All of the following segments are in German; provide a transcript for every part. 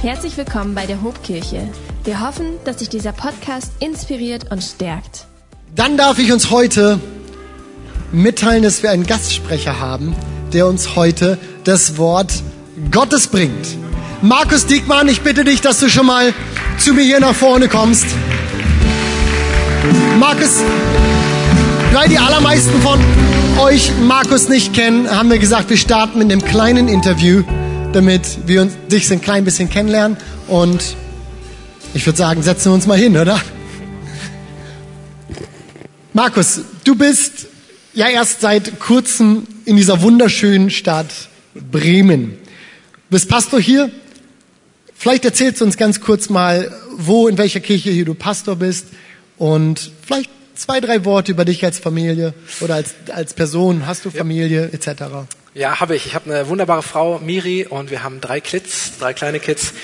Herzlich willkommen bei der Hobkirche. Wir hoffen, dass dich dieser Podcast inspiriert und stärkt. Dann darf ich uns heute mitteilen, dass wir einen Gastsprecher haben, der uns heute das Wort Gottes bringt. Markus Diekmann, ich bitte dich, dass du schon mal zu mir hier nach vorne kommst. Markus, weil die allermeisten von euch Markus nicht kennen, haben wir gesagt, wir starten mit einem kleinen Interview, damit wir uns, dich ein klein bisschen kennenlernen. Und ich würde sagen, setzen wir uns mal hin, oder? Markus, du bist ja erst seit kurzem in dieser wunderschönen Stadt Bremen. Du bist Pastor hier. Vielleicht erzählst du uns ganz kurz mal, wo, in welcher Kirche hier du Pastor bist und vielleicht zwei, drei Worte über dich als Familie oder als, als Person. Hast du Familie etc.? Ja, habe ich. Ich habe eine wunderbare Frau, Miri, und wir haben drei Kids, drei kleine Kids.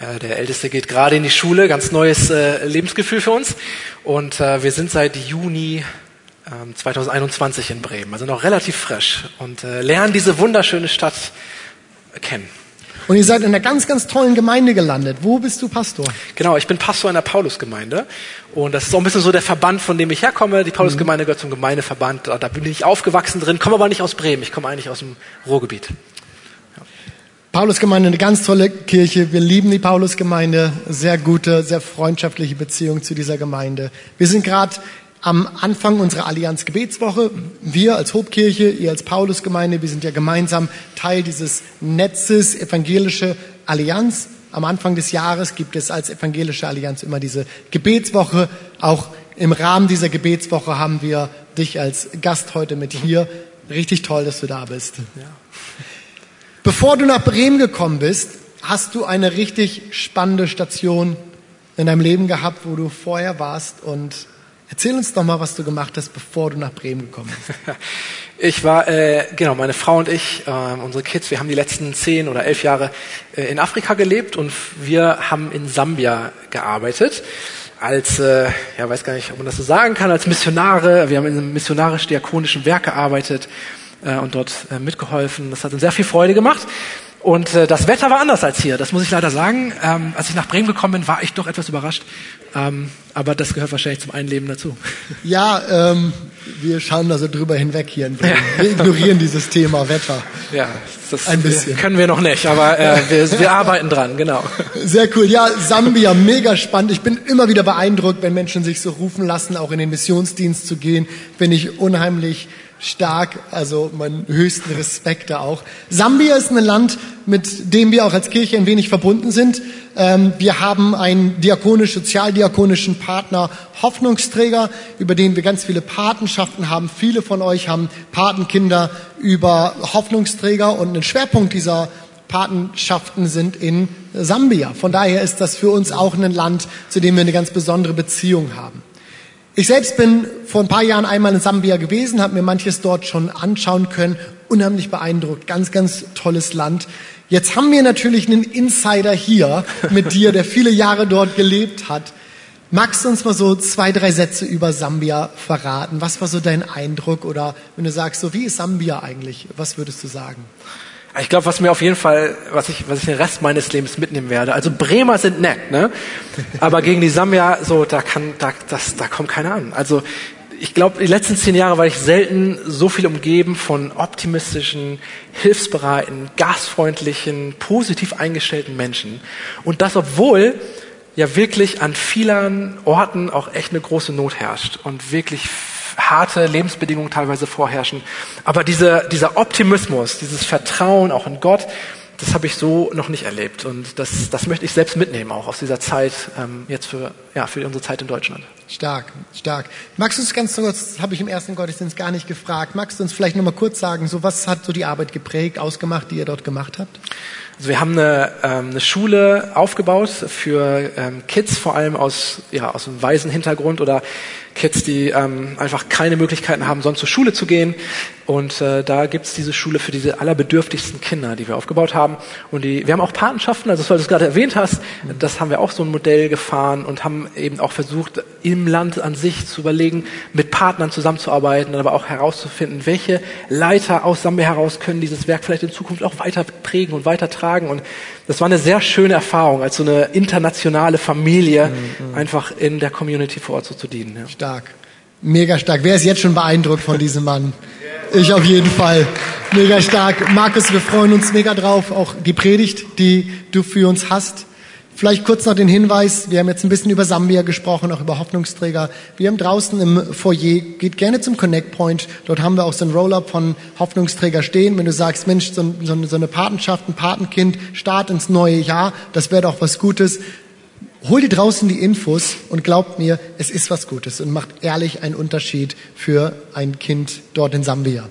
Äh, Der Älteste geht gerade in die Schule, ganz neues äh, Lebensgefühl für uns. Und äh, wir sind seit Juni ähm, 2021 in Bremen, also noch relativ frisch und lernen diese wunderschöne Stadt kennen. Und ihr seid in einer ganz, ganz tollen Gemeinde gelandet. Wo bist du Pastor? Genau, ich bin Pastor in der Paulusgemeinde und das ist auch ein bisschen so der Verband, von dem ich herkomme. Die Paulusgemeinde gehört zum Gemeindeverband. Da bin ich aufgewachsen drin, komme aber nicht aus Bremen. Ich komme eigentlich aus dem Ruhrgebiet. Paulusgemeinde, eine ganz tolle Kirche. Wir lieben die Paulusgemeinde. Sehr gute, sehr freundschaftliche Beziehung zu dieser Gemeinde. Wir sind gerade am Anfang unserer Allianz Gebetswoche. Wir als Hobkirche, ihr als Paulusgemeinde, wir sind ja gemeinsam Teil dieses Netzes Evangelische Allianz. Am Anfang des Jahres gibt es als Evangelische Allianz immer diese Gebetswoche. Auch im Rahmen dieser Gebetswoche haben wir dich als Gast heute mit hier. Richtig toll, dass du da bist. Bevor du nach Bremen gekommen bist, hast du eine richtig spannende Station in deinem Leben gehabt, wo du vorher warst. Und erzähl uns doch mal, was du gemacht hast, bevor du nach Bremen gekommen bist. Ich war, äh, genau, meine Frau und ich, äh, unsere Kids, wir haben die letzten zehn oder elf Jahre äh, in Afrika gelebt und wir haben in Sambia gearbeitet als, äh, ja, weiß gar nicht, ob man das so sagen kann, als Missionare. Wir haben in einem missionarisch-diakonischen Werk gearbeitet äh, und dort äh, mitgeholfen. Das hat uns sehr viel Freude gemacht. Und äh, das Wetter war anders als hier, das muss ich leider sagen. Ähm, als ich nach Bremen gekommen bin, war ich doch etwas überrascht. Ähm, aber das gehört wahrscheinlich zum Einleben dazu. Ja, ähm, wir schauen da so drüber hinweg hier in Bremen. Wir ignorieren dieses Thema Wetter. Ja, das Ein bisschen. können wir noch nicht, aber äh, wir, wir arbeiten dran, genau. Sehr cool. Ja, Sambia, mega spannend. Ich bin immer wieder beeindruckt, wenn Menschen sich so rufen lassen, auch in den Missionsdienst zu gehen. Bin ich unheimlich stark, also meinen höchsten Respekt da auch. Sambia ist ein Land, mit dem wir auch als Kirche ein wenig verbunden sind. Ähm, wir haben einen diakonisch-sozialdiakonischen Partner Hoffnungsträger, über den wir ganz viele Patenschaften haben. Viele von euch haben Patenkinder über Hoffnungsträger und ein Schwerpunkt dieser Patenschaften sind in Sambia. Von daher ist das für uns auch ein Land, zu dem wir eine ganz besondere Beziehung haben. Ich selbst bin vor ein paar Jahren einmal in Sambia gewesen, habe mir manches dort schon anschauen können. Unheimlich beeindruckt, ganz, ganz tolles Land. Jetzt haben wir natürlich einen Insider hier mit dir, der viele Jahre dort gelebt hat. Magst du uns mal so zwei, drei Sätze über Sambia verraten? Was war so dein Eindruck? Oder wenn du sagst, so wie ist Sambia eigentlich? Was würdest du sagen? Ich glaube, was mir auf jeden Fall, was ich, was ich den Rest meines Lebens mitnehmen werde. Also Bremer sind nett, ne? Aber gegen die Sambia, so, da kann, da, das, da kommt keiner an. Also ich glaube, die letzten zehn Jahre war ich selten so viel umgeben von optimistischen, hilfsbereiten, gastfreundlichen, positiv eingestellten Menschen. Und das, obwohl ja wirklich an vielen Orten auch echt eine große Not herrscht und wirklich harte Lebensbedingungen teilweise vorherrschen. Aber diese, dieser Optimismus, dieses Vertrauen auch in Gott, das habe ich so noch nicht erlebt. Und das, das möchte ich selbst mitnehmen, auch aus dieser Zeit, ähm, jetzt für, ja, für unsere Zeit in Deutschland. Stark, stark. Magst du uns ganz kurz, das habe ich im ersten Gottesdienst gar nicht gefragt, magst du uns vielleicht noch mal kurz sagen, so was hat so die Arbeit geprägt, ausgemacht, die ihr dort gemacht habt? Also wir haben eine, ähm, eine Schule aufgebaut für ähm, Kids, vor allem aus, ja, aus einem weisen Hintergrund oder Kids, die ähm, einfach keine Möglichkeiten haben, sonst zur Schule zu gehen. Und äh, da gibt's diese Schule für diese allerbedürftigsten Kinder, die wir aufgebaut haben. Und die, wir haben auch Patenschaften, also weil du es gerade erwähnt hast, das haben wir auch so ein Modell gefahren und haben eben auch versucht, im Land an sich zu überlegen, mit Partnern zusammenzuarbeiten, aber auch herauszufinden, welche Leiter aus Sambia heraus können dieses Werk vielleicht in Zukunft auch weiter prägen und weiter tragen. Und das war eine sehr schöne Erfahrung, als so eine internationale Familie mhm. einfach in der Community vor Ort so zu dienen. Ja. Stark. Mega stark. Wer ist jetzt schon beeindruckt von diesem Mann? Ich auf jeden Fall. Mega stark. Markus, wir freuen uns mega drauf. Auch die Predigt, die du für uns hast. Vielleicht kurz noch den Hinweis, wir haben jetzt ein bisschen über Sambia gesprochen, auch über Hoffnungsträger. Wir haben draußen im Foyer, geht gerne zum Connect Point. Dort haben wir auch so ein Roll-Up von Hoffnungsträger stehen. Wenn du sagst, Mensch, so, so, so eine Patenschaft, ein Patenkind, Start ins neue Jahr, das wäre doch was Gutes. Hol dir draußen die Infos und glaubt mir, es ist was Gutes und macht ehrlich einen Unterschied für ein Kind dort in Sambia.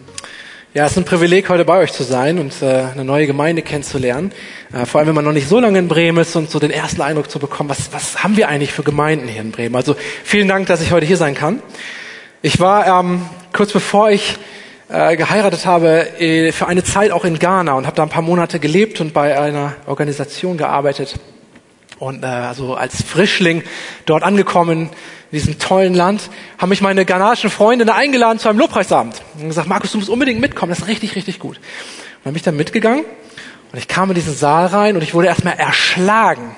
Ja, es ist ein Privileg, heute bei euch zu sein und äh, eine neue Gemeinde kennenzulernen. Äh, vor allem, wenn man noch nicht so lange in Bremen ist und so den ersten Eindruck zu bekommen, was, was haben wir eigentlich für Gemeinden hier in Bremen? Also vielen Dank, dass ich heute hier sein kann. Ich war ähm, kurz bevor ich äh, geheiratet habe, äh, für eine Zeit auch in Ghana und habe da ein paar Monate gelebt und bei einer Organisation gearbeitet und äh, also als Frischling dort angekommen in diesem tollen Land, haben mich meine ghanaischen Freunde eingeladen zu einem Lobpreisabend. Und gesagt, Markus, du musst unbedingt mitkommen, das ist richtig, richtig gut. Und dann bin ich dann mitgegangen und ich kam in diesen Saal rein und ich wurde erstmal erschlagen.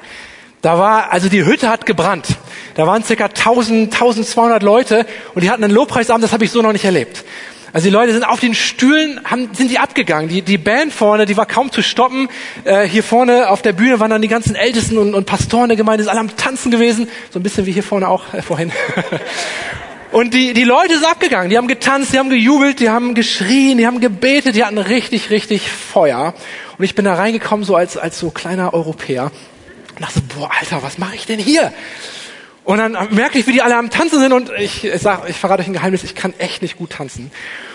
Da war, also die Hütte hat gebrannt. Da waren circa 1000, 1200 Leute und die hatten einen Lobpreisabend, das habe ich so noch nicht erlebt. Also die Leute sind auf den Stühlen, haben, sind die abgegangen. Die, die Band vorne, die war kaum zu stoppen. Äh, hier vorne auf der Bühne waren dann die ganzen Ältesten und, und Pastoren der Gemeinde, sind alle am Tanzen gewesen. So ein bisschen wie hier vorne auch äh, vorhin. und die, die Leute sind abgegangen. Die haben getanzt, die haben gejubelt, die haben geschrien, die haben gebetet, die hatten richtig, richtig Feuer. Und ich bin da reingekommen so als, als so kleiner Europäer. Und dachte, boah, Alter, was mache ich denn hier? Und dann merke ich, wie die alle am Tanzen sind und ich, ich sag, ich verrate euch ein Geheimnis, ich kann echt nicht gut tanzen.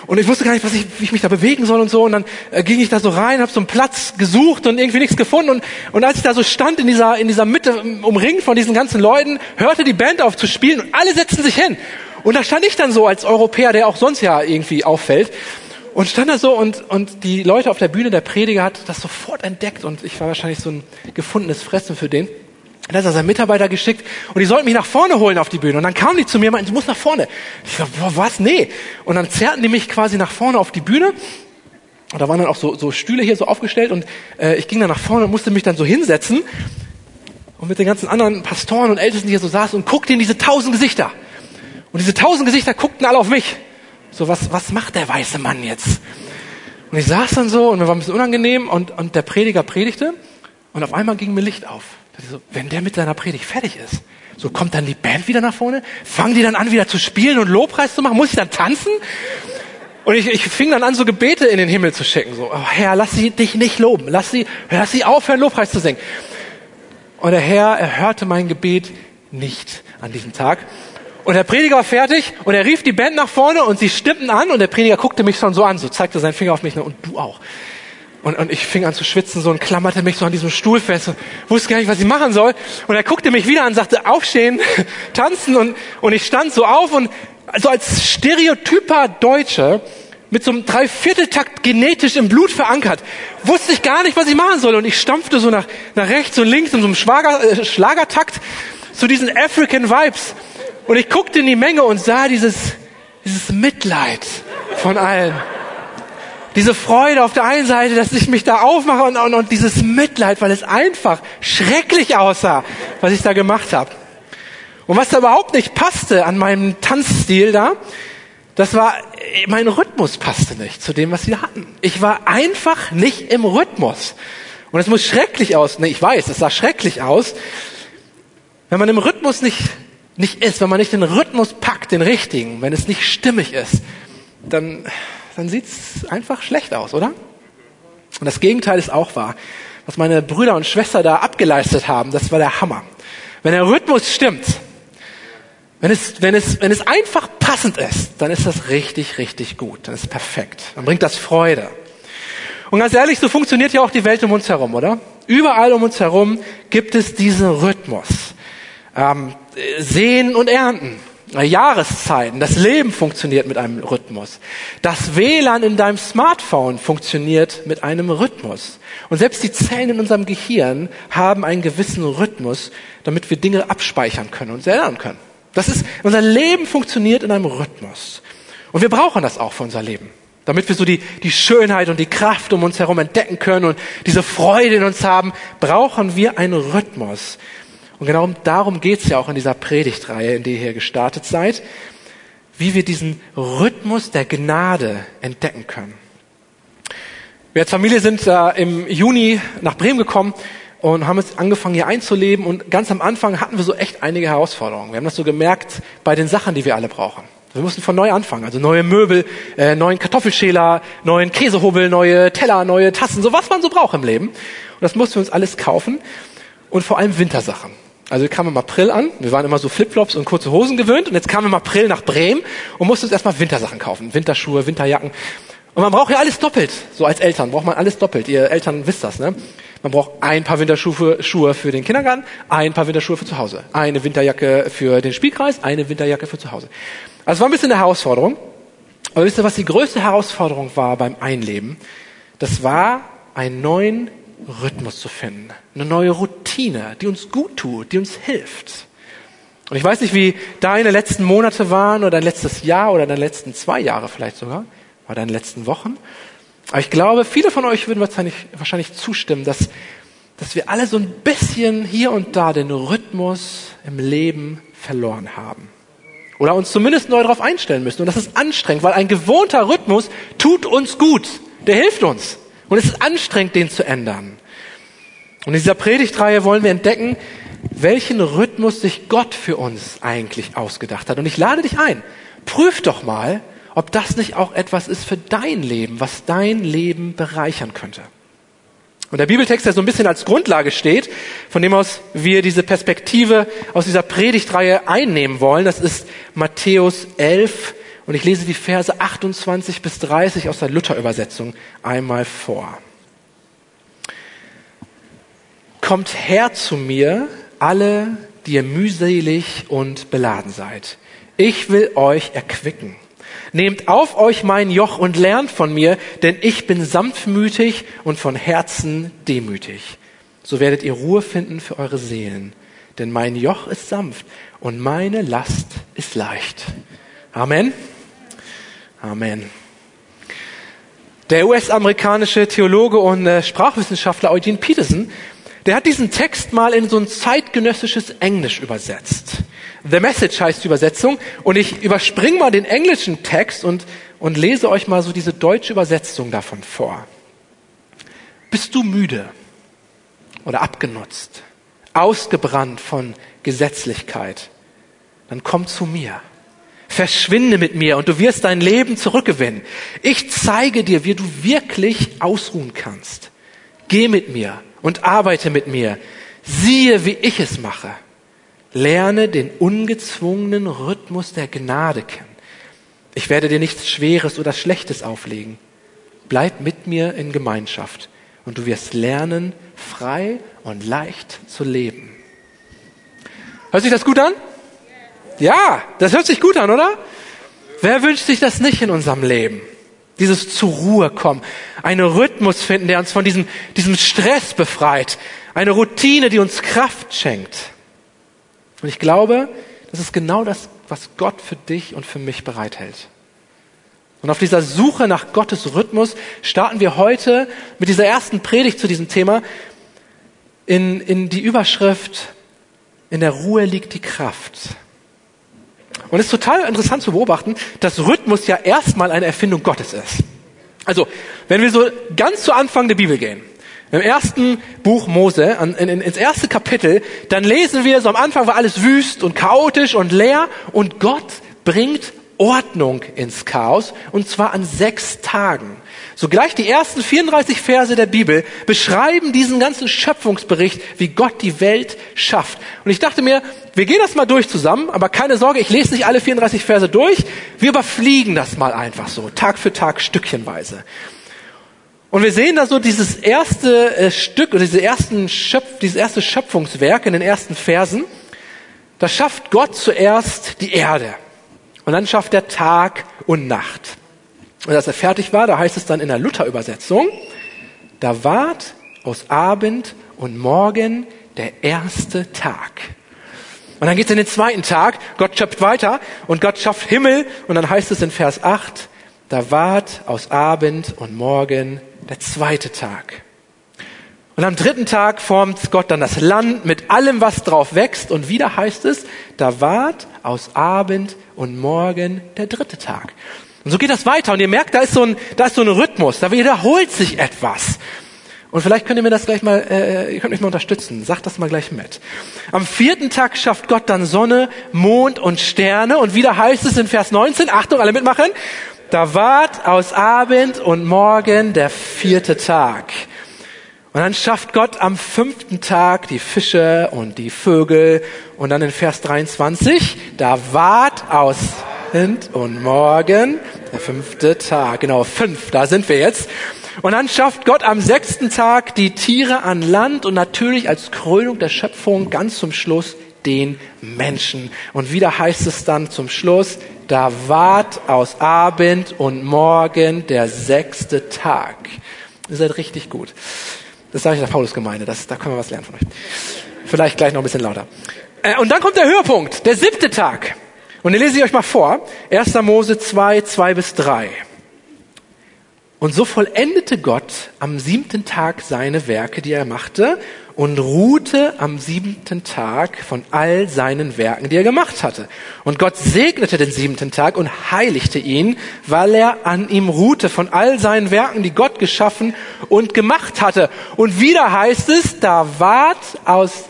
Und ich wusste gar nicht, was ich, wie ich mich da bewegen soll und so. Und dann äh, ging ich da so rein, habe so einen Platz gesucht und irgendwie nichts gefunden. Und, und als ich da so stand in dieser, in dieser Mitte, umringt von diesen ganzen Leuten, hörte die Band auf zu spielen und alle setzten sich hin. Und da stand ich dann so als Europäer, der auch sonst ja irgendwie auffällt. Und stand da so und, und die Leute auf der Bühne, der Prediger hat das sofort entdeckt und ich war wahrscheinlich so ein gefundenes Fressen für den. Und dann hat er seinen Mitarbeiter geschickt und die sollten mich nach vorne holen auf die Bühne. Und dann kamen die zu mir und meinten, du musst nach vorne. Ich sag, boah, was? Nee. Und dann zerrten die mich quasi nach vorne auf die Bühne. Und da waren dann auch so, so Stühle hier so aufgestellt und äh, ich ging dann nach vorne und musste mich dann so hinsetzen und mit den ganzen anderen Pastoren und Ältesten, die hier so saßen und guckte in diese tausend Gesichter. Und diese tausend Gesichter guckten alle auf mich. So, was, was macht der weiße Mann jetzt? Und ich saß dann so und mir war ein bisschen unangenehm und, und der Prediger predigte und auf einmal ging mir Licht auf. So, wenn der mit seiner Predigt fertig ist, so kommt dann die Band wieder nach vorne, fangen die dann an wieder zu spielen und Lobpreis zu machen, muss ich dann tanzen? Und ich, ich fing dann an, so Gebete in den Himmel zu schicken. So, oh Herr, lass sie dich nicht loben. Lass sie, lass sie aufhören, Lobpreis zu singen. Und der Herr, er hörte mein Gebet nicht an diesem Tag. Und der Prediger war fertig und er rief die Band nach vorne und sie stimmten an und der Prediger guckte mich schon so an, so zeigte seinen Finger auf mich und du auch. Und, und ich fing an zu schwitzen so und klammerte mich so an diesem Stuhl fest und wusste gar nicht, was ich machen soll. Und er guckte mich wieder an, sagte, aufstehen, tanzen und, und ich stand so auf und so als stereotyper Deutsche mit so einem Dreivierteltakt genetisch im Blut verankert, wusste ich gar nicht, was ich machen soll. Und ich stampfte so nach, nach rechts und links in so einem Schwager, äh, Schlagertakt zu diesen African Vibes. Und ich guckte in die Menge und sah dieses, dieses Mitleid von allen diese Freude auf der einen Seite, dass ich mich da aufmache und, und, und dieses Mitleid, weil es einfach schrecklich aussah, was ich da gemacht habe. Und was da überhaupt nicht passte an meinem Tanzstil da, das war, mein Rhythmus passte nicht zu dem, was sie hatten. Ich war einfach nicht im Rhythmus. Und es muss schrecklich aus, nee, ich weiß, es sah schrecklich aus. Wenn man im Rhythmus nicht, nicht ist, wenn man nicht den Rhythmus packt, den richtigen, wenn es nicht stimmig ist, dann, dann sieht's einfach schlecht aus, oder? Und das Gegenteil ist auch wahr. Was meine Brüder und Schwester da abgeleistet haben, das war der Hammer. Wenn der Rhythmus stimmt, wenn es, wenn es, wenn es einfach passend ist, dann ist das richtig, richtig gut. Dann ist es perfekt. Dann bringt das Freude. Und ganz ehrlich, so funktioniert ja auch die Welt um uns herum, oder? Überall um uns herum gibt es diesen Rhythmus. Ähm, sehen und ernten. Jahreszeiten, das Leben funktioniert mit einem Rhythmus. Das WLAN in deinem Smartphone funktioniert mit einem Rhythmus. Und selbst die Zellen in unserem Gehirn haben einen gewissen Rhythmus, damit wir Dinge abspeichern können und erinnern können. Das ist, unser Leben funktioniert in einem Rhythmus. Und wir brauchen das auch für unser Leben. Damit wir so die, die Schönheit und die Kraft um uns herum entdecken können und diese Freude in uns haben, brauchen wir einen Rhythmus. Und genau darum geht es ja auch in dieser Predigtreihe, in der ihr hier gestartet seid, wie wir diesen Rhythmus der Gnade entdecken können. Wir als Familie sind äh, im Juni nach Bremen gekommen und haben jetzt angefangen hier einzuleben und ganz am Anfang hatten wir so echt einige Herausforderungen. Wir haben das so gemerkt bei den Sachen, die wir alle brauchen. Wir mussten von neu anfangen, also neue Möbel, äh, neuen Kartoffelschäler, neuen Käsehobel, neue Teller, neue Tassen, so was man so braucht im Leben. Und das mussten wir uns alles kaufen und vor allem Wintersachen. Also wir kamen im April an, wir waren immer so Flipflops und kurze Hosen gewöhnt und jetzt kamen wir im April nach Bremen und mussten uns erstmal Wintersachen kaufen, Winterschuhe, Winterjacken. Und man braucht ja alles doppelt. So als Eltern braucht man alles doppelt. Ihr Eltern wisst das, ne? Man braucht ein paar Winterschuhe Schuhe für den Kindergarten, ein paar Winterschuhe für zu Hause, eine Winterjacke für den Spielkreis, eine Winterjacke für zu Hause. Also es war ein bisschen eine Herausforderung. Aber wisst ihr, was die größte Herausforderung war beim Einleben? Das war, einen neuen Rhythmus zu finden. Eine neue Routine, die uns gut tut, die uns hilft. Und ich weiß nicht, wie deine letzten Monate waren oder dein letztes Jahr oder deine letzten zwei Jahre vielleicht sogar, oder deine letzten Wochen. Aber ich glaube, viele von euch würden wahrscheinlich, wahrscheinlich zustimmen, dass, dass wir alle so ein bisschen hier und da den Rhythmus im Leben verloren haben. Oder uns zumindest neu darauf einstellen müssen. Und das ist anstrengend, weil ein gewohnter Rhythmus tut uns gut. Der hilft uns. Und es ist anstrengend, den zu ändern. Und in dieser Predigtreihe wollen wir entdecken, welchen Rhythmus sich Gott für uns eigentlich ausgedacht hat. Und ich lade dich ein, prüf doch mal, ob das nicht auch etwas ist für dein Leben, was dein Leben bereichern könnte. Und der Bibeltext, der so ein bisschen als Grundlage steht, von dem aus wir diese Perspektive aus dieser Predigtreihe einnehmen wollen, das ist Matthäus 11 und ich lese die Verse 28 bis 30 aus der Luther-Übersetzung einmal vor. Kommt her zu mir, alle, die ihr mühselig und beladen seid. Ich will euch erquicken. Nehmt auf euch mein Joch und lernt von mir, denn ich bin sanftmütig und von Herzen demütig. So werdet ihr Ruhe finden für eure Seelen. Denn mein Joch ist sanft und meine Last ist leicht. Amen. Amen. Der US-amerikanische Theologe und äh, Sprachwissenschaftler Eugene Peterson, der hat diesen Text mal in so ein zeitgenössisches Englisch übersetzt. The Message heißt die Übersetzung. Und ich überspringe mal den englischen Text und, und lese euch mal so diese deutsche Übersetzung davon vor. Bist du müde oder abgenutzt, ausgebrannt von Gesetzlichkeit? Dann komm zu mir. Verschwinde mit mir und du wirst dein Leben zurückgewinnen. Ich zeige dir, wie du wirklich ausruhen kannst. Geh mit mir und arbeite mit mir. Siehe, wie ich es mache. Lerne den ungezwungenen Rhythmus der Gnade kennen. Ich werde dir nichts Schweres oder Schlechtes auflegen. Bleib mit mir in Gemeinschaft und du wirst lernen, frei und leicht zu leben. Hört sich das gut an? Ja, das hört sich gut an, oder? Wer wünscht sich das nicht in unserem Leben? Dieses zur Ruhe kommen, einen Rhythmus finden, der uns von diesem, diesem Stress befreit, eine Routine, die uns Kraft schenkt. Und ich glaube, das ist genau das, was Gott für dich und für mich bereithält. Und auf dieser Suche nach Gottes Rhythmus starten wir heute mit dieser ersten Predigt zu diesem Thema in, in die Überschrift, in der Ruhe liegt die Kraft. Und es ist total interessant zu beobachten, dass Rhythmus ja erstmal eine Erfindung Gottes ist. Also, wenn wir so ganz zu Anfang der Bibel gehen, im ersten Buch Mose, ins erste Kapitel, dann lesen wir, so am Anfang war alles wüst und chaotisch und leer und Gott bringt Ordnung ins Chaos und zwar an sechs Tagen. Sogleich die ersten 34 Verse der Bibel beschreiben diesen ganzen Schöpfungsbericht, wie Gott die Welt schafft. Und ich dachte mir, wir gehen das mal durch zusammen, aber keine Sorge, ich lese nicht alle 34 Verse durch. Wir überfliegen das mal einfach so, Tag für Tag, stückchenweise. Und wir sehen da so dieses erste äh, Stück oder diese ersten Schöpf, dieses erste Schöpfungswerk in den ersten Versen. Da schafft Gott zuerst die Erde. Und dann schafft er Tag und Nacht. Und als er fertig war, da heißt es dann in der Luther-Übersetzung, da ward aus Abend und Morgen der erste Tag. Und dann geht es in den zweiten Tag, Gott schöpft weiter und Gott schafft Himmel und dann heißt es in Vers 8, da ward aus Abend und Morgen der zweite Tag. Und am dritten Tag formt Gott dann das Land mit allem, was drauf wächst. Und wieder heißt es, da ward aus Abend und Morgen der dritte Tag. Und so geht das weiter. Und ihr merkt, da ist so ein, da ist so ein Rhythmus. Da wiederholt sich etwas. Und vielleicht könnt ihr mir das gleich mal, äh, ihr könnt mich mal unterstützen. Sagt das mal gleich mit. Am vierten Tag schafft Gott dann Sonne, Mond und Sterne. Und wieder heißt es in Vers 19, Achtung, alle mitmachen. Da ward aus Abend und Morgen der vierte Tag. Und dann schafft Gott am fünften Tag die Fische und die Vögel. Und dann in Vers 23, da ward aus Abend und Morgen der fünfte Tag. Genau, fünf, da sind wir jetzt. Und dann schafft Gott am sechsten Tag die Tiere an Land und natürlich als Krönung der Schöpfung ganz zum Schluss den Menschen. Und wieder heißt es dann zum Schluss, da ward aus Abend und Morgen der sechste Tag. Ihr seid richtig gut. Das sage ich der Paulusgemeinde, da können wir was lernen von euch. Vielleicht gleich noch ein bisschen lauter. Äh, und dann kommt der Höhepunkt, der siebte Tag. Und den lese ich euch mal vor. 1. Mose 2, 2 bis 3. Und so vollendete Gott am siebten Tag seine Werke, die er machte, und ruhte am siebten Tag von all seinen Werken, die er gemacht hatte. Und Gott segnete den siebten Tag und heiligte ihn, weil er an ihm ruhte von all seinen Werken, die Gott geschaffen und gemacht hatte. Und wieder heißt es, da ward aus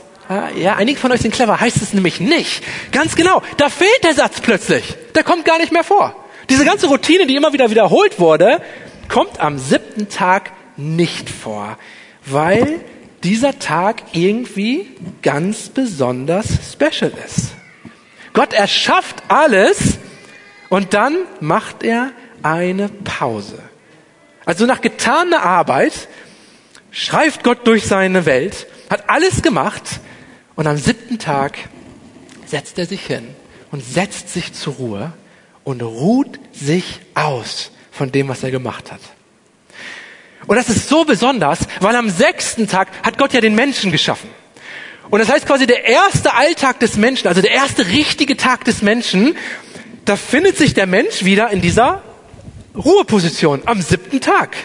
ja, einige von euch sind clever, heißt es nämlich nicht. Ganz genau, da fehlt der Satz plötzlich. Der kommt gar nicht mehr vor. Diese ganze Routine, die immer wieder wiederholt wurde, kommt am siebten Tag nicht vor, weil dieser Tag irgendwie ganz besonders special ist. Gott erschafft alles und dann macht er eine Pause. Also nach getaner Arbeit schreift Gott durch seine Welt, hat alles gemacht und am siebten Tag setzt er sich hin und setzt sich zur Ruhe und ruht sich aus von dem, was er gemacht hat. Und das ist so besonders, weil am sechsten Tag hat Gott ja den Menschen geschaffen. Und das heißt quasi der erste Alltag des Menschen, also der erste richtige Tag des Menschen, da findet sich der Mensch wieder in dieser Ruheposition am siebten Tag.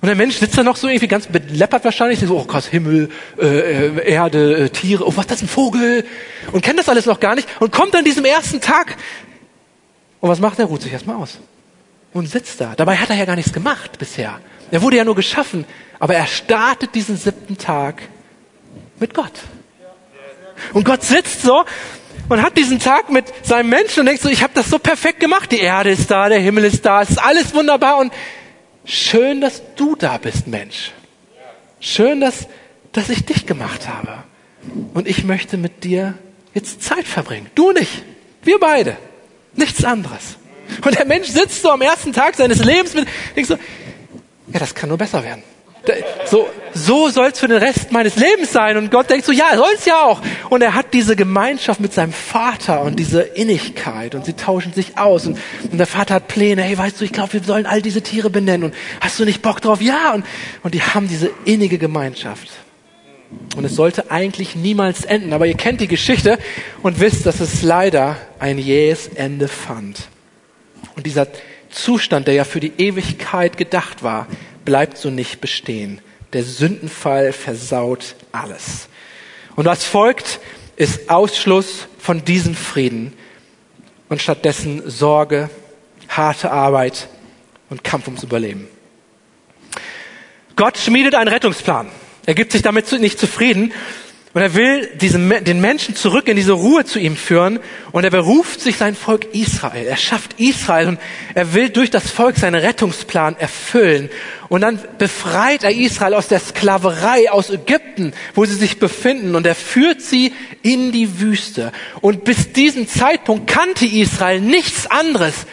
Und der Mensch sitzt da noch so irgendwie ganz beleppert wahrscheinlich, so, oh krass, Himmel, äh, äh, Erde, äh, Tiere, oh was, das ist ein Vogel. Und kennt das alles noch gar nicht und kommt an diesem ersten Tag. Und was macht er? Ruht sich erstmal aus. Und sitzt da. Dabei hat er ja gar nichts gemacht bisher. Er wurde ja nur geschaffen. Aber er startet diesen siebten Tag mit Gott. Und Gott sitzt so und hat diesen Tag mit seinem Menschen und denkt so, ich habe das so perfekt gemacht. Die Erde ist da, der Himmel ist da, es ist alles wunderbar und schön, dass du da bist, Mensch. Schön, dass, dass ich dich gemacht habe. Und ich möchte mit dir jetzt Zeit verbringen. Du nicht. Wir beide. Nichts anderes. Und der Mensch sitzt so am ersten Tag seines Lebens mit, denkt so, ja, das kann nur besser werden. So, so es für den Rest meines Lebens sein. Und Gott denkt so, ja, soll es ja auch. Und er hat diese Gemeinschaft mit seinem Vater und diese Innigkeit und sie tauschen sich aus. Und, und der Vater hat Pläne, hey, weißt du, ich glaube, wir sollen all diese Tiere benennen. Und hast du nicht Bock drauf? Ja. Und, und die haben diese innige Gemeinschaft. Und es sollte eigentlich niemals enden. Aber ihr kennt die Geschichte und wisst, dass es leider ein jähes Ende fand. Und dieser Zustand, der ja für die Ewigkeit gedacht war, bleibt so nicht bestehen. Der Sündenfall versaut alles. Und was folgt, ist Ausschluss von diesem Frieden und stattdessen Sorge, harte Arbeit und Kampf ums Überleben. Gott schmiedet einen Rettungsplan. Er gibt sich damit nicht zufrieden und er will diesen, den Menschen zurück in diese Ruhe zu ihm führen. Und er beruft sich sein Volk Israel. Er schafft Israel und er will durch das Volk seinen Rettungsplan erfüllen. Und dann befreit er Israel aus der Sklaverei aus Ägypten, wo sie sich befinden. Und er führt sie in die Wüste. Und bis diesen Zeitpunkt kannte Israel nichts anderes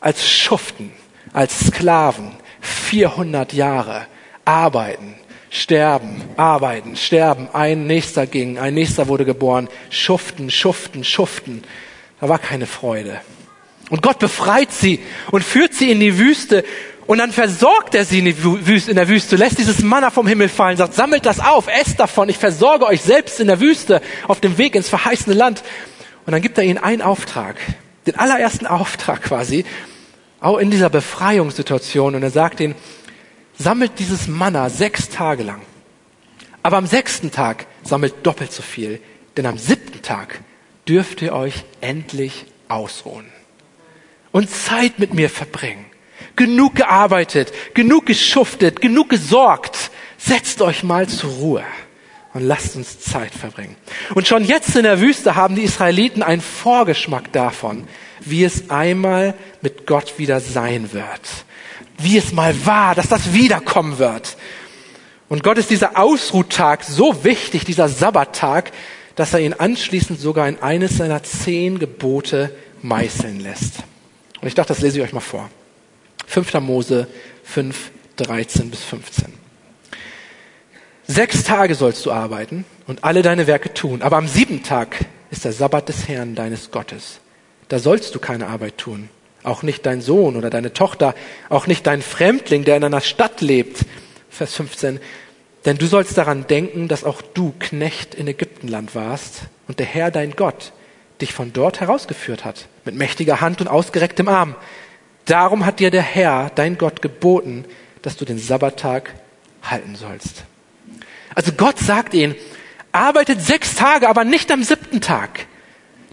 als Schuften, als Sklaven. 400 Jahre arbeiten Sterben, arbeiten, sterben. Ein nächster ging, ein nächster wurde geboren. Schuften, schuften, schuften. Da war keine Freude. Und Gott befreit sie und führt sie in die Wüste. Und dann versorgt er sie in, in der Wüste, lässt dieses Manna vom Himmel fallen, sagt, sammelt das auf, esst davon, ich versorge euch selbst in der Wüste auf dem Weg ins verheißene Land. Und dann gibt er ihnen einen Auftrag, den allerersten Auftrag quasi, auch in dieser Befreiungssituation. Und er sagt ihnen, sammelt dieses Manna sechs Tage lang. Aber am sechsten Tag sammelt doppelt so viel, denn am siebten Tag dürft ihr euch endlich ausruhen und Zeit mit mir verbringen. Genug gearbeitet, genug geschuftet, genug gesorgt. Setzt euch mal zur Ruhe und lasst uns Zeit verbringen. Und schon jetzt in der Wüste haben die Israeliten einen Vorgeschmack davon, wie es einmal mit Gott wieder sein wird. Wie es mal war, dass das wiederkommen wird. Und Gott ist dieser Ausruhtag so wichtig, dieser Sabbattag, dass er ihn anschließend sogar in eines seiner zehn Gebote meißeln lässt. Und ich dachte, das lese ich euch mal vor. 5. Mose 5, 13 bis 15. Sechs Tage sollst du arbeiten und alle deine Werke tun, aber am siebten Tag ist der Sabbat des Herrn deines Gottes. Da sollst du keine Arbeit tun, auch nicht dein Sohn oder deine Tochter, auch nicht dein Fremdling, der in einer Stadt lebt. Vers 15. Denn du sollst daran denken, dass auch du Knecht in Ägyptenland warst und der Herr dein Gott dich von dort herausgeführt hat, mit mächtiger Hand und ausgerecktem Arm. Darum hat dir der Herr, dein Gott, geboten, dass du den Sabbattag halten sollst. Also Gott sagt ihnen, arbeitet sechs Tage, aber nicht am siebten Tag.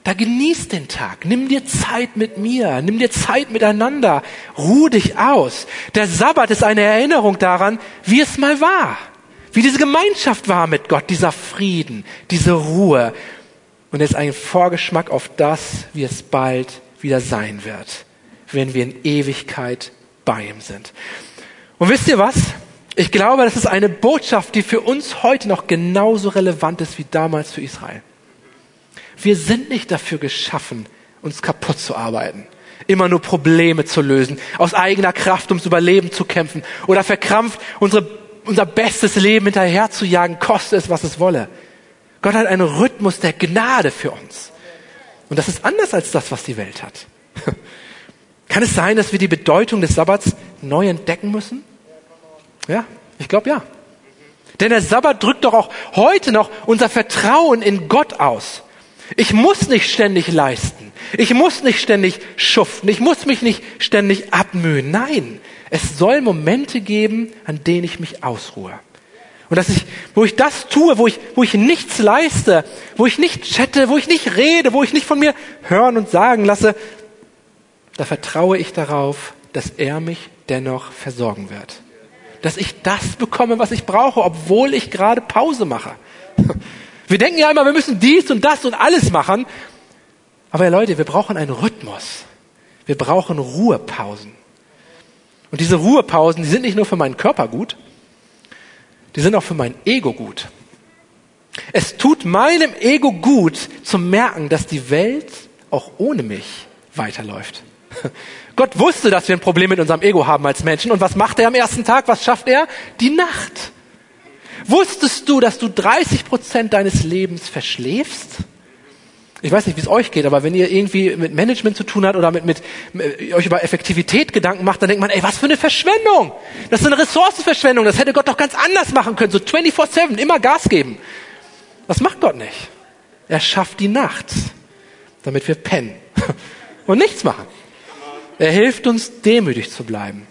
Da genieß den Tag, nimm dir Zeit mit mir, nimm dir Zeit miteinander, ruh dich aus. Der Sabbat ist eine Erinnerung daran, wie es mal war, wie diese Gemeinschaft war mit Gott, dieser Frieden, diese Ruhe. Und es ist ein Vorgeschmack auf das, wie es bald wieder sein wird, wenn wir in Ewigkeit bei ihm sind. Und wisst ihr was? Ich glaube, das ist eine Botschaft, die für uns heute noch genauso relevant ist wie damals für Israel. Wir sind nicht dafür geschaffen, uns kaputt zu arbeiten, immer nur Probleme zu lösen, aus eigener Kraft ums Überleben zu kämpfen oder verkrampft unsere, unser bestes Leben hinterher zu jagen, koste es, was es wolle. Gott hat einen Rhythmus der Gnade für uns. Und das ist anders als das, was die Welt hat. Kann es sein, dass wir die Bedeutung des Sabbats neu entdecken müssen? Ja, ich glaube ja. Denn der Sabbat drückt doch auch heute noch unser Vertrauen in Gott aus. Ich muss nicht ständig leisten. Ich muss nicht ständig schuften. Ich muss mich nicht ständig abmühen. Nein, es soll Momente geben, an denen ich mich ausruhe. Und dass ich, wo ich das tue, wo ich, wo ich nichts leiste, wo ich nicht chatte, wo ich nicht rede, wo ich nicht von mir hören und sagen lasse, da vertraue ich darauf, dass er mich dennoch versorgen wird dass ich das bekomme, was ich brauche, obwohl ich gerade Pause mache. Wir denken ja immer, wir müssen dies und das und alles machen. Aber ja, Leute, wir brauchen einen Rhythmus. Wir brauchen Ruhepausen. Und diese Ruhepausen, die sind nicht nur für meinen Körper gut, die sind auch für mein Ego gut. Es tut meinem Ego gut zu merken, dass die Welt auch ohne mich weiterläuft. Gott wusste, dass wir ein Problem mit unserem Ego haben als Menschen. Und was macht er am ersten Tag? Was schafft er? Die Nacht. Wusstest du, dass du 30 Prozent deines Lebens verschläfst? Ich weiß nicht, wie es euch geht, aber wenn ihr irgendwie mit Management zu tun habt oder mit, mit, mit euch über Effektivität Gedanken macht, dann denkt man, ey, was für eine Verschwendung. Das ist eine Ressourcenverschwendung. Das hätte Gott doch ganz anders machen können. So 24-7, immer Gas geben. Das macht Gott nicht. Er schafft die Nacht, damit wir pennen und nichts machen. Er hilft uns, demütig zu bleiben.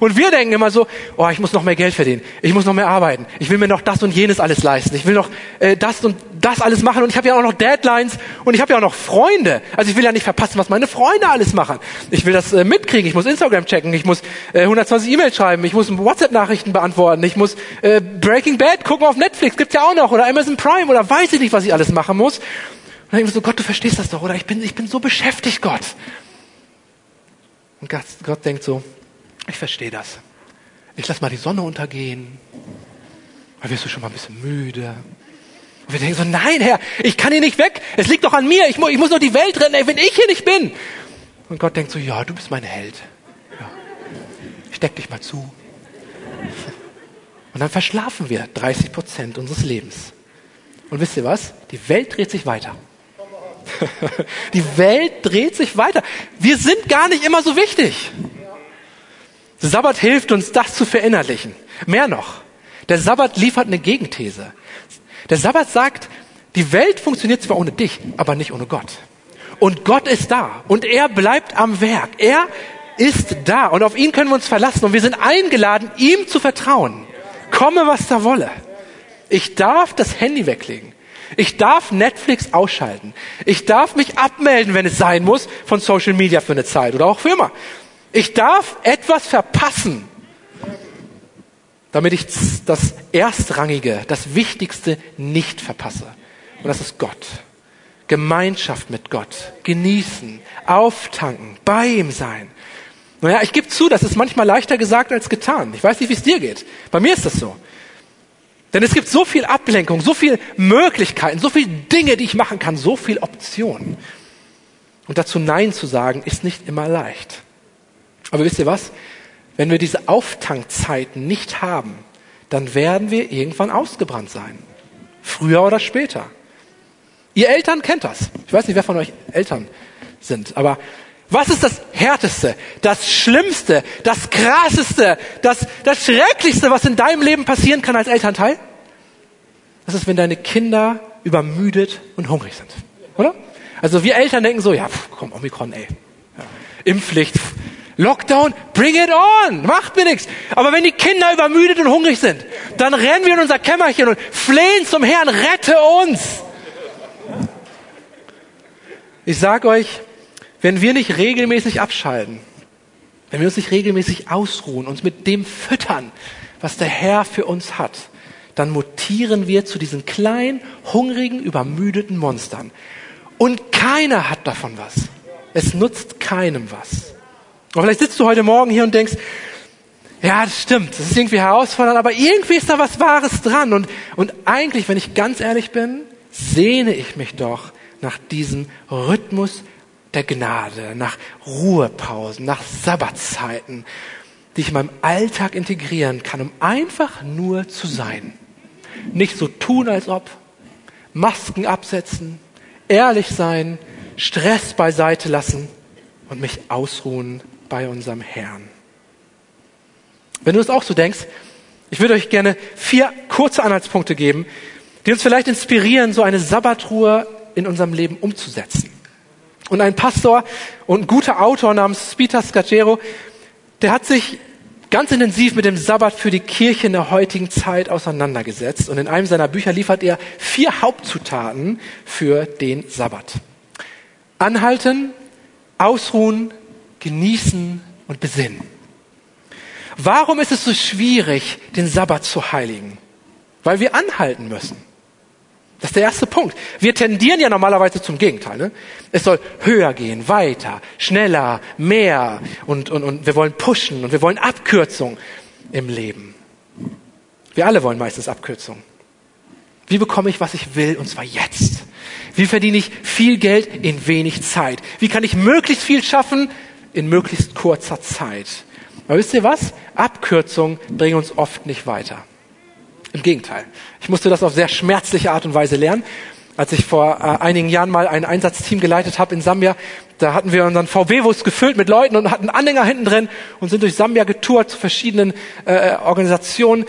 Und wir denken immer so, oh, ich muss noch mehr Geld verdienen, ich muss noch mehr arbeiten, ich will mir noch das und jenes alles leisten, ich will noch äh, das und das alles machen und ich habe ja auch noch Deadlines und ich habe ja auch noch Freunde. Also ich will ja nicht verpassen, was meine Freunde alles machen. Ich will das äh, mitkriegen, ich muss Instagram checken, ich muss äh, 120 E-Mails schreiben, ich muss WhatsApp-Nachrichten beantworten, ich muss äh, Breaking Bad gucken auf Netflix, gibt's ja auch noch, oder Amazon Prime oder weiß ich nicht, was ich alles machen muss. Und dann denke ich so, Gott, du verstehst das doch, oder ich bin, ich bin so beschäftigt, Gott. Und Gott, Gott denkt so, ich verstehe das. Ich lass mal die Sonne untergehen. Dann wirst du schon mal ein bisschen müde. Und wir denken so, nein, Herr, ich kann hier nicht weg. Es liegt doch an mir. Ich, mu ich muss noch die Welt retten, ey, wenn ich hier nicht bin. Und Gott denkt so, ja, du bist mein Held. Ja. Steck dich mal zu. Und dann verschlafen wir 30 Prozent unseres Lebens. Und wisst ihr was? Die Welt dreht sich weiter. Die Welt dreht sich weiter. Wir sind gar nicht immer so wichtig. Sabbat hilft uns, das zu verinnerlichen. Mehr noch. Der Sabbat liefert eine Gegenthese. Der Sabbat sagt, die Welt funktioniert zwar ohne dich, aber nicht ohne Gott. Und Gott ist da. Und er bleibt am Werk. Er ist da. Und auf ihn können wir uns verlassen. Und wir sind eingeladen, ihm zu vertrauen. Komme, was da wolle. Ich darf das Handy weglegen. Ich darf Netflix ausschalten. Ich darf mich abmelden, wenn es sein muss, von Social Media für eine Zeit oder auch für immer. Ich darf etwas verpassen, damit ich das Erstrangige, das Wichtigste nicht verpasse. Und das ist Gott. Gemeinschaft mit Gott. Genießen, auftanken, bei ihm sein. Naja, ich gebe zu, das ist manchmal leichter gesagt als getan. Ich weiß nicht, wie es dir geht. Bei mir ist das so. Denn es gibt so viel Ablenkung, so viel Möglichkeiten, so viele Dinge, die ich machen kann, so viel Optionen. Und dazu Nein zu sagen, ist nicht immer leicht. Aber wisst ihr was? Wenn wir diese Auftankzeiten nicht haben, dann werden wir irgendwann ausgebrannt sein. Früher oder später. Ihr Eltern kennt das. Ich weiß nicht, wer von euch Eltern sind, aber was ist das Härteste, das Schlimmste, das Krasseste, das, das Schrecklichste, was in deinem Leben passieren kann als Elternteil? Das ist, wenn deine Kinder übermüdet und hungrig sind. Oder? Also wir Eltern denken so, ja, pff, komm, Omikron, ey. Ja. Impfpflicht, pff, Lockdown, bring it on, macht mir nichts. Aber wenn die Kinder übermüdet und hungrig sind, dann rennen wir in unser Kämmerchen und flehen zum Herrn, rette uns. Ich sag euch, wenn wir nicht regelmäßig abschalten, wenn wir uns nicht regelmäßig ausruhen, uns mit dem füttern, was der Herr für uns hat, dann mutieren wir zu diesen kleinen, hungrigen, übermüdeten Monstern. Und keiner hat davon was. Es nutzt keinem was. Und vielleicht sitzt du heute Morgen hier und denkst, ja, das stimmt, das ist irgendwie herausfordernd, aber irgendwie ist da was Wahres dran. Und, und eigentlich, wenn ich ganz ehrlich bin, sehne ich mich doch nach diesem Rhythmus der Gnade, nach Ruhepausen, nach Sabbatzeiten, die ich in meinem Alltag integrieren kann, um einfach nur zu sein. Nicht so tun, als ob, Masken absetzen, ehrlich sein, Stress beiseite lassen und mich ausruhen bei unserem Herrn. Wenn du es auch so denkst, ich würde euch gerne vier kurze Anhaltspunkte geben, die uns vielleicht inspirieren, so eine Sabbatruhe in unserem Leben umzusetzen. Und ein Pastor und ein guter Autor namens Peter Scagero, der hat sich ganz intensiv mit dem Sabbat für die Kirche in der heutigen Zeit auseinandergesetzt. Und in einem seiner Bücher liefert er vier Hauptzutaten für den Sabbat. Anhalten, ausruhen, genießen und besinnen. Warum ist es so schwierig, den Sabbat zu heiligen? Weil wir anhalten müssen. Das ist der erste Punkt. Wir tendieren ja normalerweise zum Gegenteil. Ne? Es soll höher gehen, weiter, schneller, mehr und, und, und wir wollen pushen und wir wollen Abkürzung im Leben. Wir alle wollen meistens Abkürzung. Wie bekomme ich, was ich will, und zwar jetzt? Wie verdiene ich viel Geld in wenig Zeit? Wie kann ich möglichst viel schaffen in möglichst kurzer Zeit? Aber wisst ihr was? Abkürzungen bringen uns oft nicht weiter. Im Gegenteil. Ich musste das auf sehr schmerzliche Art und Weise lernen. Als ich vor äh, einigen Jahren mal ein Einsatzteam geleitet habe in Sambia, da hatten wir unseren VW-Bus gefüllt mit Leuten und hatten Anhänger hinten drin und sind durch Sambia getourt zu verschiedenen äh, Organisationen.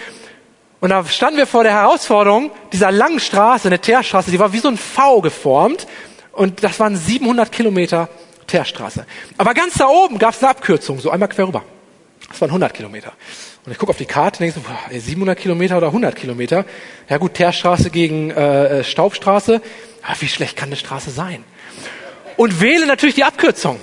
Und da standen wir vor der Herausforderung dieser langen Straße, eine Teerstraße, die war wie so ein V geformt. Und das waren 700 Kilometer Teerstraße. Aber ganz da oben gab es eine Abkürzung, so einmal quer rüber. Das waren 100 Kilometer. Und ich gucke auf die Karte und denke so, boah, 700 Kilometer oder 100 Kilometer. Ja gut, Teerstraße gegen äh, Staubstraße. Aber wie schlecht kann eine Straße sein? Und wähle natürlich die Abkürzung.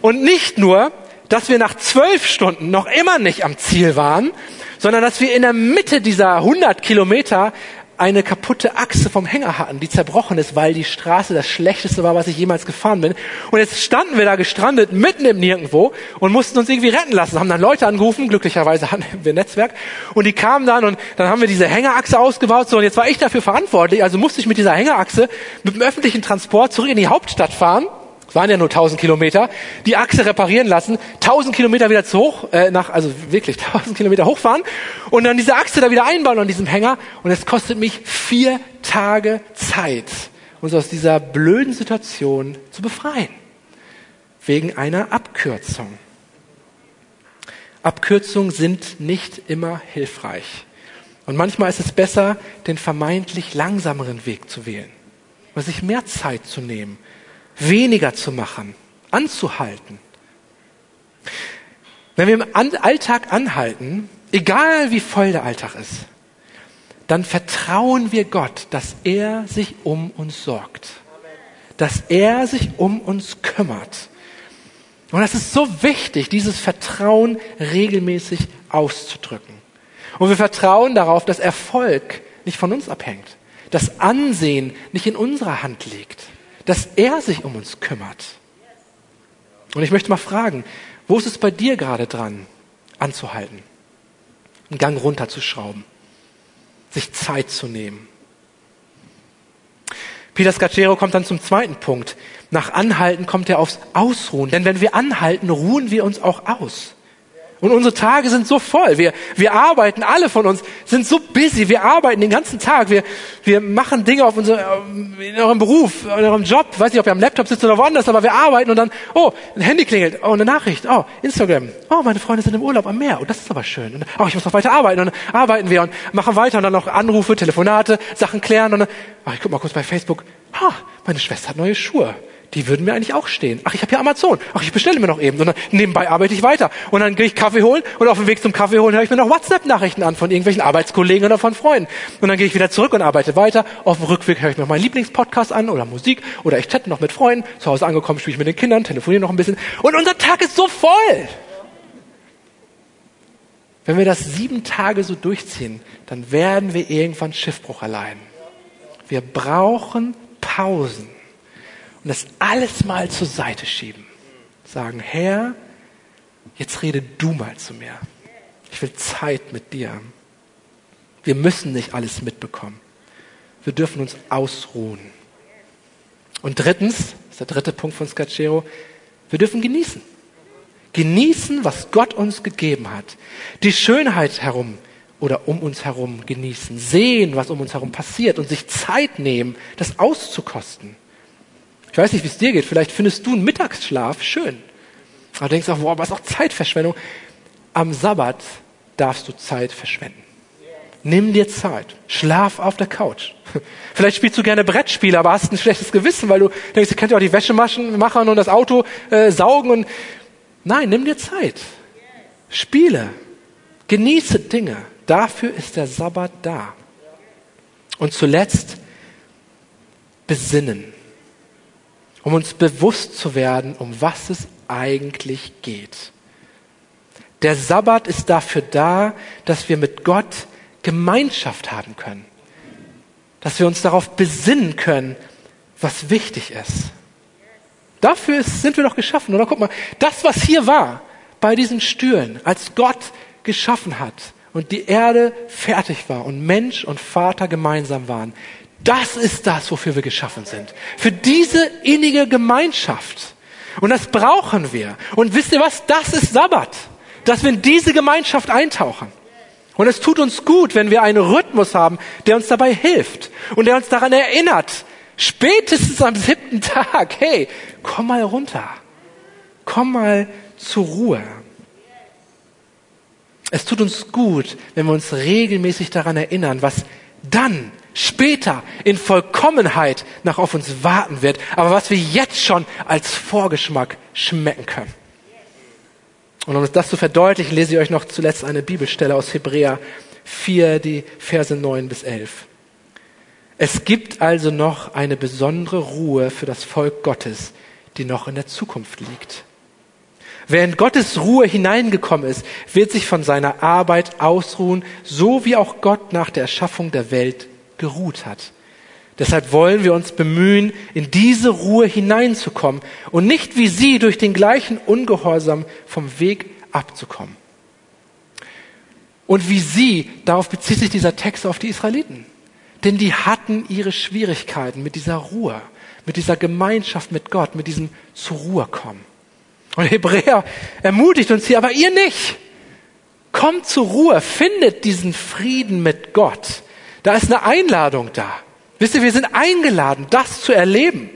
Und nicht nur, dass wir nach zwölf Stunden noch immer nicht am Ziel waren, sondern dass wir in der Mitte dieser 100 Kilometer eine kaputte Achse vom Hänger hatten, die zerbrochen ist, weil die Straße das schlechteste war, was ich jemals gefahren bin. Und jetzt standen wir da gestrandet, mitten im Nirgendwo und mussten uns irgendwie retten lassen. Haben dann Leute angerufen, glücklicherweise hatten wir Netzwerk. Und die kamen dann und dann haben wir diese Hängerachse ausgebaut. So, und jetzt war ich dafür verantwortlich, also musste ich mit dieser Hängerachse mit dem öffentlichen Transport zurück in die Hauptstadt fahren. Waren ja nur 1000 Kilometer, die Achse reparieren lassen, 1000 Kilometer wieder zu hoch, äh, nach, also wirklich 1000 Kilometer hochfahren und dann diese Achse da wieder einbauen an diesem Hänger und es kostet mich vier Tage Zeit, uns aus dieser blöden Situation zu befreien. Wegen einer Abkürzung. Abkürzungen sind nicht immer hilfreich. Und manchmal ist es besser, den vermeintlich langsameren Weg zu wählen, sich mehr Zeit zu nehmen, weniger zu machen, anzuhalten. Wenn wir im Alltag anhalten, egal wie voll der Alltag ist, dann vertrauen wir Gott, dass er sich um uns sorgt, dass er sich um uns kümmert. Und es ist so wichtig, dieses Vertrauen regelmäßig auszudrücken. Und wir vertrauen darauf, dass Erfolg nicht von uns abhängt, dass Ansehen nicht in unserer Hand liegt, dass er sich um uns kümmert. Und ich möchte mal fragen, wo ist es bei dir gerade dran, anzuhalten, einen Gang runterzuschrauben, sich Zeit zu nehmen? Peter Scacero kommt dann zum zweiten Punkt. Nach Anhalten kommt er aufs Ausruhen. Denn wenn wir anhalten, ruhen wir uns auch aus. Und unsere Tage sind so voll. Wir, wir arbeiten, alle von uns sind so busy. Wir arbeiten den ganzen Tag. Wir, wir machen Dinge auf unser, in eurem Beruf, in eurem Job. Ich weiß nicht, ob ihr am Laptop sitzt oder woanders, aber wir arbeiten und dann, oh, ein Handy klingelt. Oh, eine Nachricht. Oh, Instagram. Oh, meine Freunde sind im Urlaub am Meer. Oh, das ist aber schön. Und, oh, ich muss noch weiter arbeiten. Und dann arbeiten wir und machen weiter und dann noch Anrufe, Telefonate, Sachen klären. Und dann, oh, ich guck mal kurz bei Facebook. Ah, meine Schwester hat neue Schuhe die würden mir eigentlich auch stehen. Ach, ich habe ja Amazon. Ach, ich bestelle mir noch eben. Und dann nebenbei arbeite ich weiter. Und dann gehe ich Kaffee holen und auf dem Weg zum Kaffee holen höre ich mir noch WhatsApp-Nachrichten an von irgendwelchen Arbeitskollegen oder von Freunden. Und dann gehe ich wieder zurück und arbeite weiter. Auf dem Rückweg höre ich mir noch meinen Lieblingspodcast an oder Musik oder ich chatte noch mit Freunden. Zu Hause angekommen spiele ich mit den Kindern, telefoniere noch ein bisschen. Und unser Tag ist so voll. Wenn wir das sieben Tage so durchziehen, dann werden wir irgendwann Schiffbruch erleiden. Wir brauchen Pausen und das alles mal zur Seite schieben. Sagen, Herr, jetzt rede du mal zu mir. Ich will Zeit mit dir. Wir müssen nicht alles mitbekommen. Wir dürfen uns ausruhen. Und drittens, das ist der dritte Punkt von Scacero, wir dürfen genießen. Genießen, was Gott uns gegeben hat. Die Schönheit herum oder um uns herum genießen. Sehen, was um uns herum passiert und sich Zeit nehmen, das auszukosten. Ich weiß nicht, wie es dir geht. Vielleicht findest du einen Mittagsschlaf schön. Aber du denkst auch, boah, was ist auch Zeitverschwendung. Am Sabbat darfst du Zeit verschwenden. Nimm dir Zeit. Schlaf auf der Couch. Vielleicht spielst du gerne Brettspiele, aber hast ein schlechtes Gewissen, weil du denkst, du könnt ja auch die Wäsche machen und das Auto äh, saugen und nein, nimm dir Zeit. Spiele. Genieße Dinge. Dafür ist der Sabbat da. Und zuletzt besinnen um uns bewusst zu werden, um was es eigentlich geht. Der Sabbat ist dafür da, dass wir mit Gott Gemeinschaft haben können. Dass wir uns darauf besinnen können, was wichtig ist. Dafür sind wir doch geschaffen, oder? Guck mal, das, was hier war, bei diesen Stühlen, als Gott geschaffen hat und die Erde fertig war und Mensch und Vater gemeinsam waren, das ist das, wofür wir geschaffen sind. Für diese innige Gemeinschaft. Und das brauchen wir. Und wisst ihr was? Das ist Sabbat. Dass wir in diese Gemeinschaft eintauchen. Und es tut uns gut, wenn wir einen Rhythmus haben, der uns dabei hilft und der uns daran erinnert, spätestens am siebten Tag, hey, komm mal runter. Komm mal zur Ruhe. Es tut uns gut, wenn wir uns regelmäßig daran erinnern, was dann später in Vollkommenheit nach auf uns warten wird, aber was wir jetzt schon als Vorgeschmack schmecken können. Und um das zu verdeutlichen, lese ich euch noch zuletzt eine Bibelstelle aus Hebräer 4, die Verse 9 bis 11. Es gibt also noch eine besondere Ruhe für das Volk Gottes, die noch in der Zukunft liegt. Wer in Gottes Ruhe hineingekommen ist, wird sich von seiner Arbeit ausruhen, so wie auch Gott nach der Erschaffung der Welt geruht hat. Deshalb wollen wir uns bemühen, in diese Ruhe hineinzukommen und nicht wie sie durch den gleichen Ungehorsam vom Weg abzukommen. Und wie sie, darauf bezieht sich dieser Text auf die Israeliten. Denn die hatten ihre Schwierigkeiten mit dieser Ruhe, mit dieser Gemeinschaft mit Gott, mit diesem zur Ruhe kommen. Und Hebräer ermutigt uns hier, aber ihr nicht. Kommt zur Ruhe, findet diesen Frieden mit Gott. Da ist eine Einladung da. Wisst ihr, wir sind eingeladen, das zu erleben.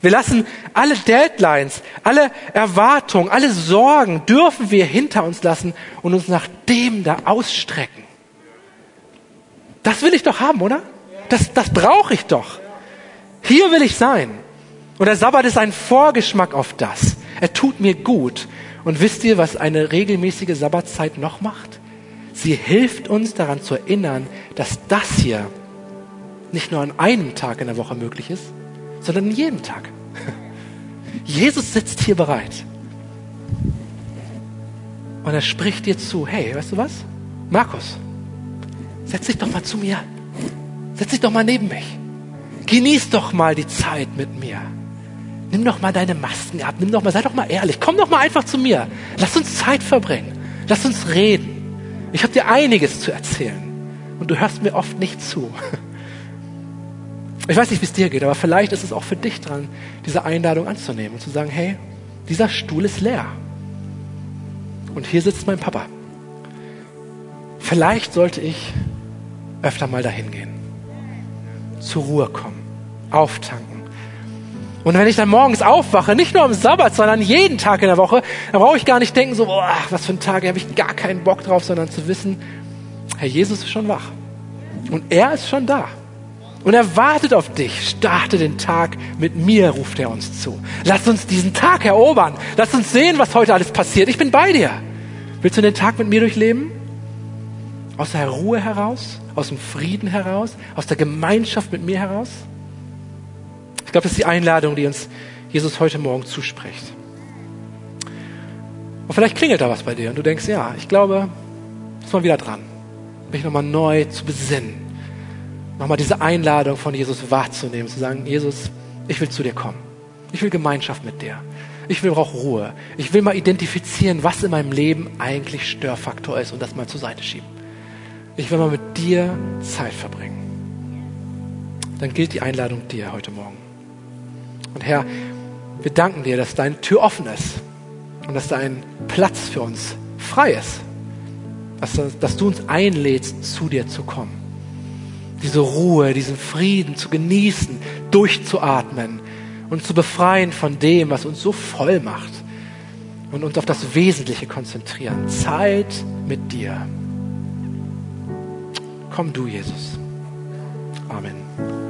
Wir lassen alle Deadlines, alle Erwartungen, alle Sorgen dürfen wir hinter uns lassen und uns nach dem da ausstrecken. Das will ich doch haben, oder? Das, das brauche ich doch. Hier will ich sein. Und der Sabbat ist ein Vorgeschmack auf das. Er tut mir gut. Und wisst ihr, was eine regelmäßige Sabbatzeit noch macht? Sie hilft uns daran zu erinnern, dass das hier nicht nur an einem Tag in der Woche möglich ist, sondern an jedem Tag. Jesus sitzt hier bereit. Und er spricht dir zu, hey, weißt du was? Markus, setz dich doch mal zu mir. Setz dich doch mal neben mich. Genieß doch mal die Zeit mit mir. Nimm doch mal deine Masken ab. Nimm doch mal, sei doch mal ehrlich. Komm doch mal einfach zu mir. Lass uns Zeit verbringen. Lass uns reden. Ich habe dir einiges zu erzählen. Und du hörst mir oft nicht zu. Ich weiß nicht, wie es dir geht, aber vielleicht ist es auch für dich dran, diese Einladung anzunehmen und zu sagen, hey, dieser Stuhl ist leer. Und hier sitzt mein Papa. Vielleicht sollte ich öfter mal dahin gehen. Zur Ruhe kommen. Auftanken. Und wenn ich dann morgens aufwache, nicht nur am Sabbat, sondern jeden Tag in der Woche, dann brauche ich gar nicht denken, so, boah, was für ein Tag, habe ich gar keinen Bock drauf, sondern zu wissen, Herr Jesus ist schon wach. Und er ist schon da. Und er wartet auf dich. Starte den Tag mit mir, ruft er uns zu. Lass uns diesen Tag erobern. Lass uns sehen, was heute alles passiert. Ich bin bei dir. Willst du den Tag mit mir durchleben? Aus der Ruhe heraus, aus dem Frieden heraus, aus der Gemeinschaft mit mir heraus? Ich glaube, das ist die Einladung, die uns Jesus heute Morgen zuspricht. Und vielleicht klingelt da was bei dir und du denkst, ja, ich glaube, ist mal wieder dran, mich nochmal neu zu besinnen nochmal diese Einladung von Jesus wahrzunehmen, zu sagen, Jesus, ich will zu dir kommen. Ich will Gemeinschaft mit dir. Ich will auch Ruhe. Ich will mal identifizieren, was in meinem Leben eigentlich Störfaktor ist und das mal zur Seite schieben. Ich will mal mit dir Zeit verbringen. Dann gilt die Einladung dir heute Morgen. Und Herr, wir danken dir, dass deine Tür offen ist und dass dein Platz für uns frei ist. Dass, dass du uns einlädst, zu dir zu kommen diese Ruhe, diesen Frieden zu genießen, durchzuatmen und zu befreien von dem, was uns so voll macht und uns auf das Wesentliche konzentrieren. Zeit mit dir. Komm du, Jesus. Amen.